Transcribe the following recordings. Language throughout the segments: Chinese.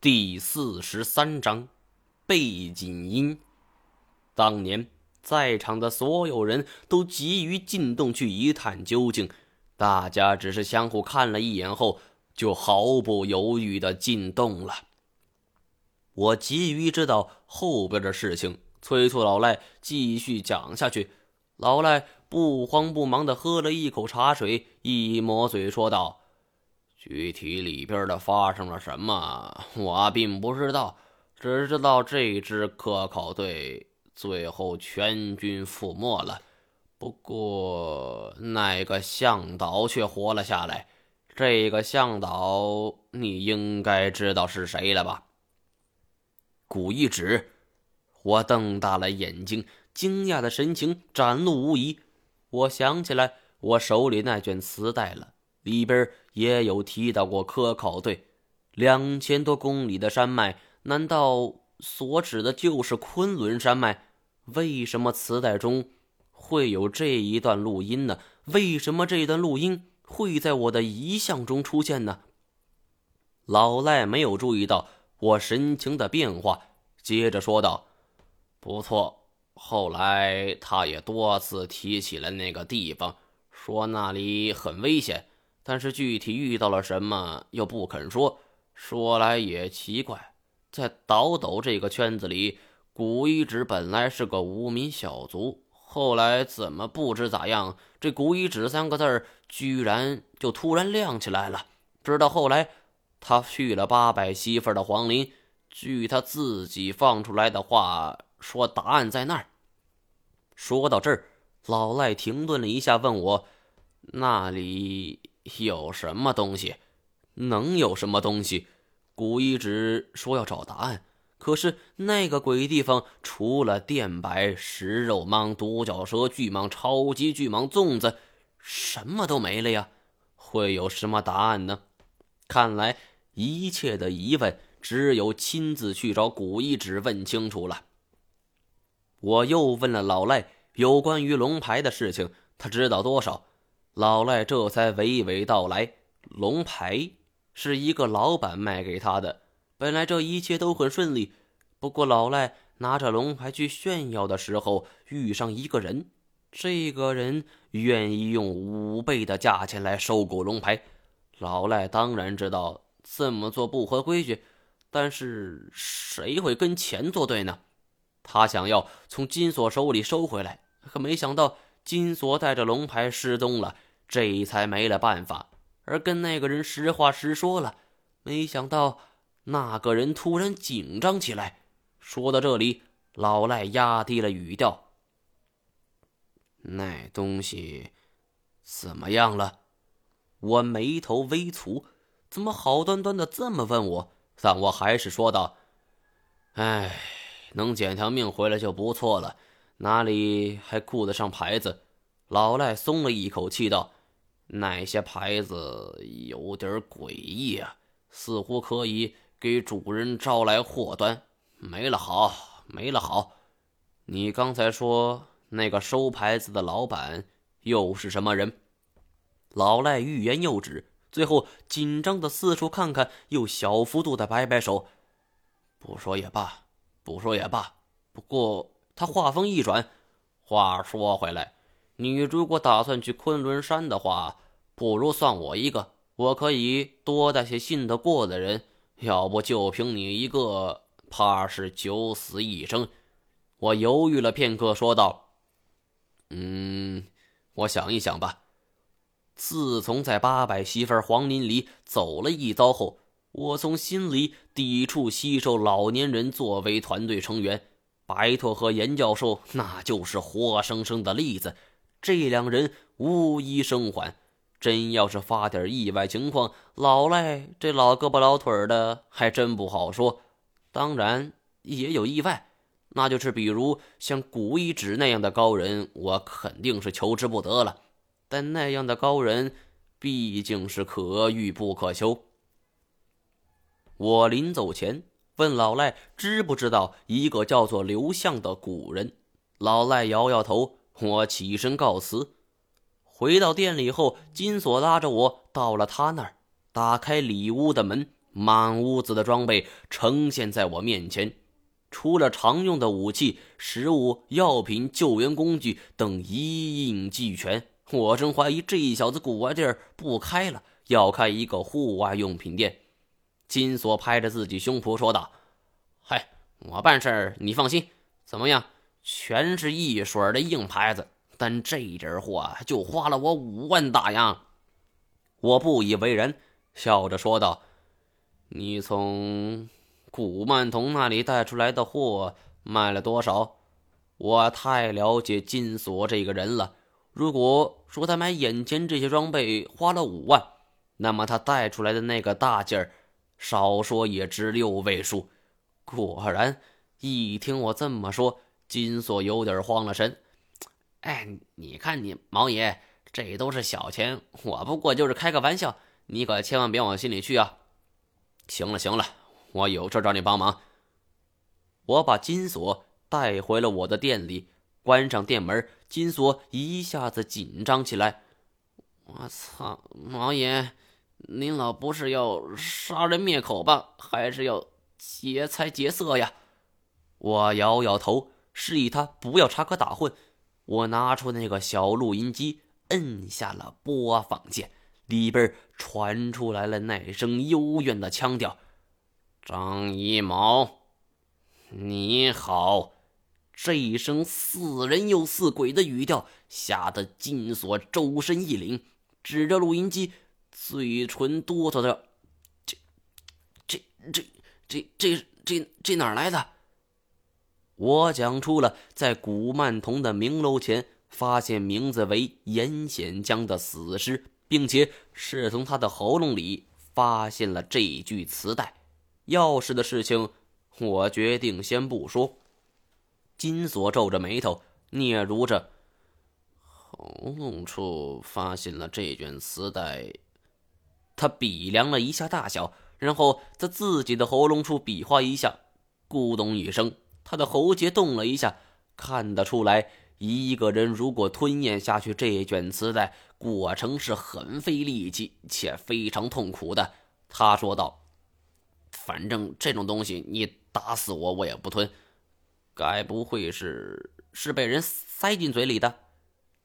第四十三章背景音。当年在场的所有人都急于进洞去一探究竟，大家只是相互看了一眼后，就毫不犹豫的进洞了。我急于知道后边的事情，催促老赖继续讲下去。老赖不慌不忙的喝了一口茶水，一抹嘴说道。具体里边的发生了什么，我并不知道，只知道这支科考队最后全军覆没了。不过那个向导却活了下来。这个向导你应该知道是谁了吧？古一指，我瞪大了眼睛，惊讶的神情展露无遗。我想起来我手里那卷磁带了。里边也有提到过科考队，两千多公里的山脉，难道所指的就是昆仑山脉？为什么磁带中会有这一段录音呢？为什么这段录音会在我的遗像中出现呢？老赖没有注意到我神情的变化，接着说道：“不错，后来他也多次提起了那个地方，说那里很危险。”但是具体遇到了什么又不肯说，说来也奇怪，在倒斗这个圈子里，古一指本来是个无名小卒，后来怎么不知咋样，这古一指三个字居然就突然亮起来了。直到后来，他去了八百媳妇的皇陵，据他自己放出来的话说，答案在那儿。说到这儿，老赖停顿了一下，问我那里。有什么东西？能有什么东西？古一直说要找答案，可是那个鬼地方除了电白、食肉蟒、独角蛇、巨蟒、超级巨蟒、粽子，什么都没了呀！会有什么答案呢？看来一切的疑问，只有亲自去找古一指问清楚了。我又问了老赖有关于龙牌的事情，他知道多少？老赖这才娓娓道来：“龙牌是一个老板卖给他的。本来这一切都很顺利，不过老赖拿着龙牌去炫耀的时候，遇上一个人。这个人愿意用五倍的价钱来收购龙牌。老赖当然知道这么做不合规矩，但是谁会跟钱作对呢？他想要从金锁手里收回来，可没想到金锁带着龙牌失踪了。”这才没了办法，而跟那个人实话实说了。没想到那个人突然紧张起来。说到这里，老赖压低了语调：“那东西怎么样了？”我眉头微蹙，怎么好端端的这么问我？但我还是说道：“哎，能捡条命回来就不错了，哪里还顾得上牌子？”老赖松了一口气道。那些牌子有点诡异啊，似乎可以给主人招来祸端。没了好，没了好。你刚才说那个收牌子的老板又是什么人？老赖欲言又止，最后紧张的四处看看，又小幅度的摆摆手。不说也罢，不说也罢。不过他话锋一转，话说回来。你如果打算去昆仑山的话，不如算我一个，我可以多带些信得过的人。要不就凭你一个，怕是九死一生。我犹豫了片刻，说道：“嗯，我想一想吧。自从在八百媳妇黄林里走了一遭后，我从心里抵触吸收老年人作为团队成员。白拓和严教授，那就是活生生的例子。”这两人无一生还，真要是发点意外情况，老赖这老胳膊老腿的还真不好说。当然也有意外，那就是比如像古一指那样的高人，我肯定是求之不得了。但那样的高人毕竟是可遇不可求。我临走前问老赖知不知道一个叫做刘向的古人，老赖摇摇头。我起身告辞，回到店里后，金锁拉着我到了他那儿，打开里屋的门，满屋子的装备呈现在我面前，除了常用的武器、食物、药品、救援工具等一应俱全。我真怀疑这小子古玩店不开了，要开一个户外用品店。金锁拍着自己胸脯说道：“嗨，我办事儿你放心，怎么样？全是一水的硬牌子，但这点货就花了我五万大洋。”我不以为然，笑着说道。你从古曼童那里带出来的货卖了多少？我太了解金锁这个人了。如果说他买眼前这些装备花了五万，那么他带出来的那个大件儿，少说也值六位数。果然，一听我这么说，金锁有点慌了神。哎，你看你毛爷，这都是小钱，我不过就是开个玩笑，你可千万别往心里去啊。行了行了，我有事找你帮忙。我把金锁带回了我的店里，关上店门，金锁一下子紧张起来。我操，毛爷，您老不是要杀人灭口吧？还是要劫财劫色呀？我摇摇头，示意他不要插科打诨。我拿出那个小录音机，摁下了播放键。里边传出来了那声幽怨的腔调：“张一毛，你好。”这一声似人又似鬼的语调，吓得金锁周身一凛，指着录音机，嘴唇哆嗦着：“这、这、这、这、这、这、这哪儿来的？”我讲出了在古曼童的明楼前发现名字为严显江的死尸。并且是从他的喉咙里发现了这具磁带，钥匙的事情，我决定先不说。金锁皱着眉头，嗫嚅着：“喉咙处发现了这卷磁带。”他比量了一下大小，然后在自己的喉咙处比划一下，咕咚一声，他的喉结动了一下，看得出来。一个人如果吞咽下去这卷磁带，过程是很费力气且非常痛苦的。他说道：“反正这种东西，你打死我我也不吞。该不会是是被人塞进嘴里的？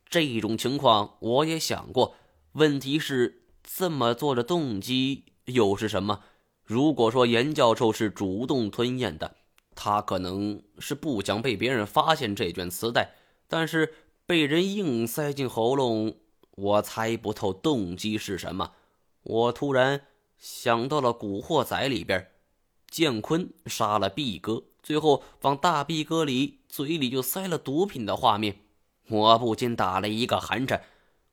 这种情况我也想过。问题是这么做的动机又是什么？如果说严教授是主动吞咽的，他可能是不想被别人发现这卷磁带。”但是被人硬塞进喉咙，我猜不透动机是什么。我突然想到了《古惑仔》里边，建坤杀了毕哥，最后往大毕哥里嘴里就塞了毒品的画面，我不禁打了一个寒颤。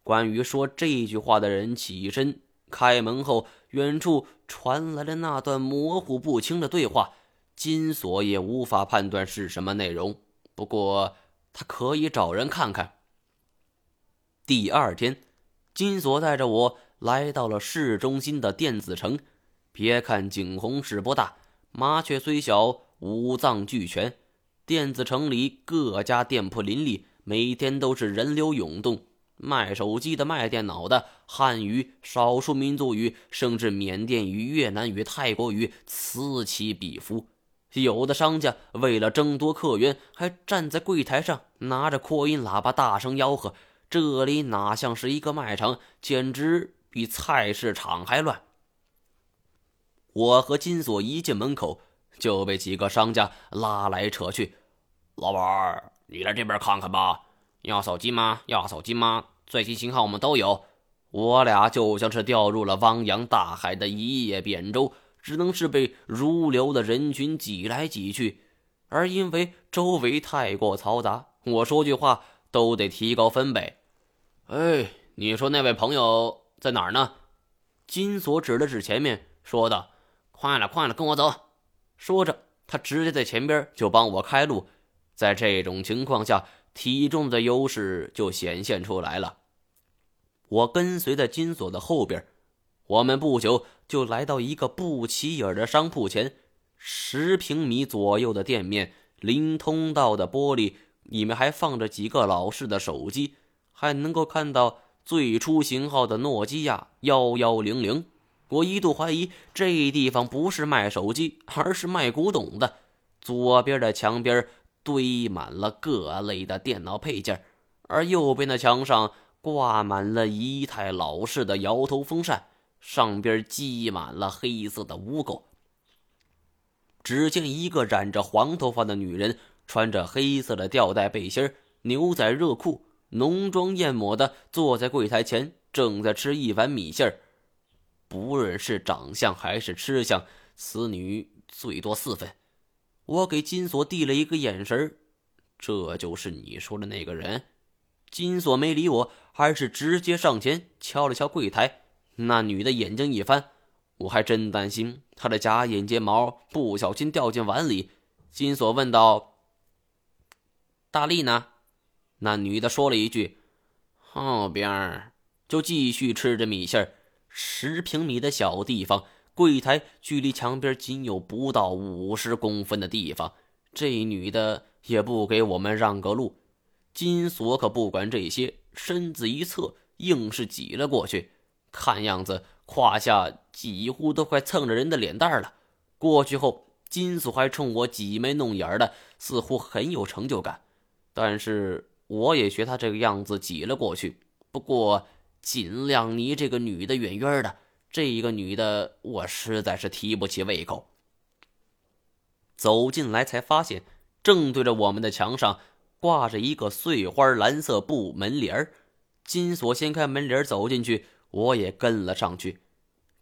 关于说这句话的人起身开门后，远处传来了那段模糊不清的对话，金锁也无法判断是什么内容。不过。他可以找人看看。第二天，金锁带着我来到了市中心的电子城。别看景洪市不大，麻雀虽小，五脏俱全。电子城里各家店铺林立，每天都是人流涌动。卖手机的、卖电脑的，汉语、少数民族语，甚至缅甸语、越南语、泰国语此起彼伏。有的商家为了争夺客源，还站在柜台上拿着扩音喇叭大声吆喝。这里哪像是一个卖场，简直比菜市场还乱。我和金锁一进门口，就被几个商家拉来扯去。老板儿，你来这边看看吧，要手机吗？要手机吗？最新型号我们都有。我俩就像是掉入了汪洋大海的一叶扁舟。只能是被如流的人群挤来挤去，而因为周围太过嘈杂，我说句话都得提高分贝。哎，你说那位朋友在哪儿呢？金锁指了指前面，说道：“快了，快了，跟我走。”说着，他直接在前边就帮我开路。在这种情况下，体重的优势就显现出来了。我跟随在金锁的后边。我们不久就来到一个不起眼的商铺前，十平米左右的店面，临通道的玻璃里面还放着几个老式的手机，还能够看到最初型号的诺基亚幺幺零零。我一度怀疑这地方不是卖手机，而是卖古董的。左边的墙边堆满了各类的电脑配件，而右边的墙上挂满了一台老式的摇头风扇，上边积满了黑色的污垢。只见一个染着黄头发的女人，穿着黑色的吊带背心、牛仔热裤，浓妆艳抹的坐在柜台前，正在吃一碗米线不论是长相还是吃相，此女最多四分。我给金锁递了一个眼神这就是你说的那个人。金锁没理我，而是直接上前敲了敲柜台。那女的眼睛一翻。我还真担心她的假眼睫毛不小心掉进碗里。金锁问道：“大力呢？”那女的说了一句：“后边儿。”就继续吃着米线十平米的小地方，柜台距离墙边仅有不到五十公分的地方。这女的也不给我们让个路。金锁可不管这些，身子一侧，硬是挤了过去。看样子。胯下几乎都快蹭着人的脸蛋了。过去后，金锁还冲我挤眉弄眼的，似乎很有成就感。但是我也学他这个样子挤了过去，不过尽量离这个女的远远的。这一个女的，我实在是提不起胃口。走进来才发现，正对着我们的墙上挂着一个碎花蓝色布门帘金锁掀开门帘走进去。我也跟了上去，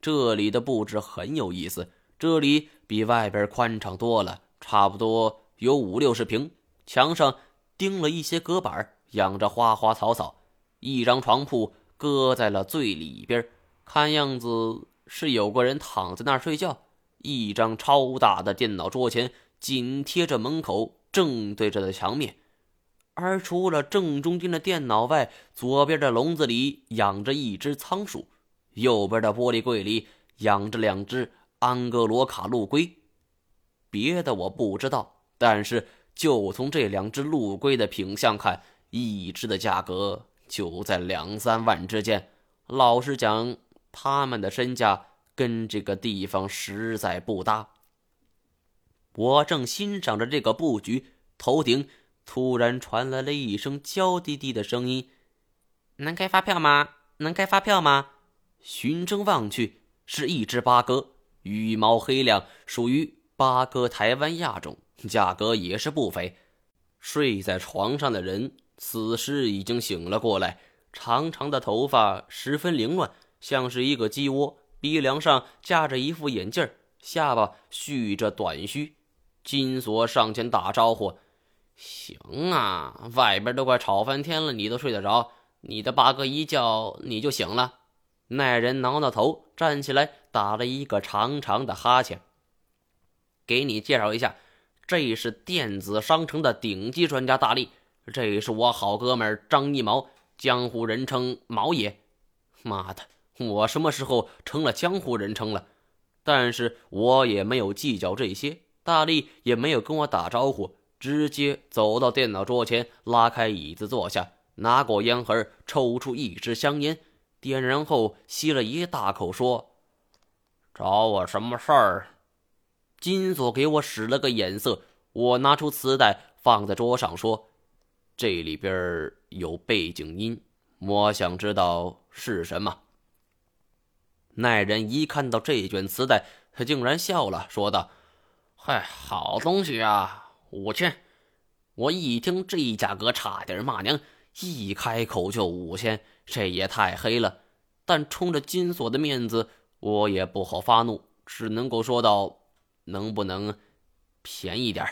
这里的布置很有意思。这里比外边宽敞多了，差不多有五六十平。墙上钉了一些隔板，养着花花草草。一张床铺搁在了最里边，看样子是有个人躺在那儿睡觉。一张超大的电脑桌前紧贴着门口，正对着的墙面。而除了正中间的电脑外，左边的笼子里养着一只仓鼠，右边的玻璃柜里养着两只安格罗卡陆龟。别的我不知道，但是就从这两只陆龟的品相看，一只的价格就在两三万之间。老实讲，他们的身价跟这个地方实在不搭。我正欣赏着这个布局，头顶。突然传来了一声娇滴滴的声音：“能开发票吗？能开发票吗？”循声望去，是一只八哥，羽毛黑亮，属于八哥台湾亚种，价格也是不菲。睡在床上的人此时已经醒了过来，长长的头发十分凌乱，像是一个鸡窝，鼻梁上架着一副眼镜，下巴蓄着短须。金锁上前打招呼。行啊，外边都快吵翻天了，你都睡得着？你的八哥一叫你就醒了。那人挠挠头，站起来，打了一个长长的哈欠。给你介绍一下，这是电子商城的顶级专家大力，这是我好哥们张一毛，江湖人称毛爷。妈的，我什么时候成了江湖人称了？但是我也没有计较这些，大力也没有跟我打招呼。直接走到电脑桌前，拉开椅子坐下，拿过烟盒，抽出一支香烟，点燃后吸了一大口，说：“找我什么事儿？”金锁给我使了个眼色，我拿出磁带放在桌上，说：“这里边有背景音，我想知道是什么。”那人一看到这卷磁带，他竟然笑了，说道：“嗨，好东西啊！”五千，我一听这价格，差点骂娘。一开口就五千，这也太黑了。但冲着金锁的面子，我也不好发怒，只能够说道：“能不能便宜点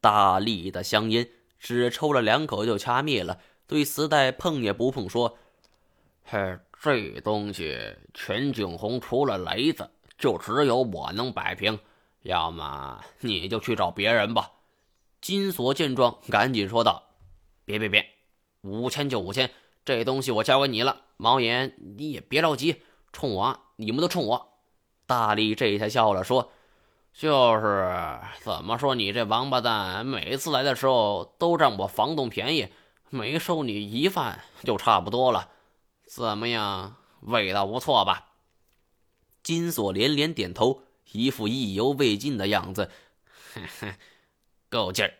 大力的香烟只抽了两口就掐灭了，对磁带碰也不碰，说：“嘿，这东西全景红除了雷子，就只有我能摆平。”要么你就去找别人吧。金锁见状，赶紧说道：“别别别，五千就五千，这东西我交给你了。毛岩，你也别着急，冲我，你们都冲我。”大力这才笑了，说：“就是怎么说，你这王八蛋，每次来的时候都占我房东便宜，没收你一饭就差不多了。怎么样，味道不错吧？”金锁连连点头，一副意犹未尽的样子。嘿嘿，够劲儿！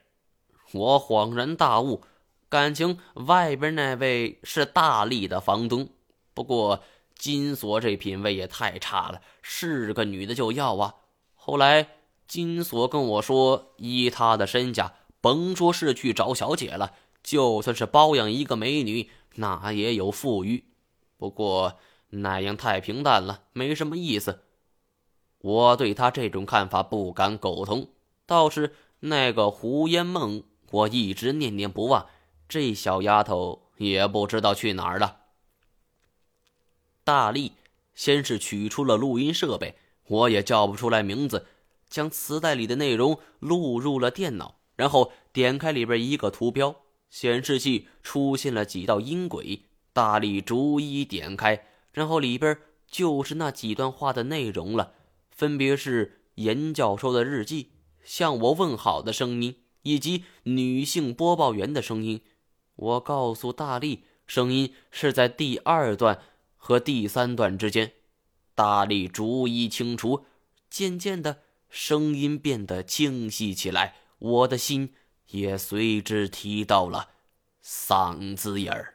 我恍然大悟，感情外边那位是大力的房东。不过金锁这品味也太差了，是个女的就要啊！后来金锁跟我说，依他的身价，甭说是去找小姐了，就算是包养一个美女，那也有富裕。不过那样太平淡了，没什么意思。我对他这种看法不敢苟同。倒是那个胡烟梦，我一直念念不忘。这小丫头也不知道去哪儿了。大力先是取出了录音设备，我也叫不出来名字，将磁带里的内容录入了电脑，然后点开里边一个图标，显示器出现了几道音轨。大力逐一点开，然后里边就是那几段话的内容了，分别是严教授的日记。向我问好的声音，以及女性播报员的声音。我告诉大力，声音是在第二段和第三段之间。大力逐一清除，渐渐的，声音变得清晰起来，我的心也随之提到了嗓子眼儿。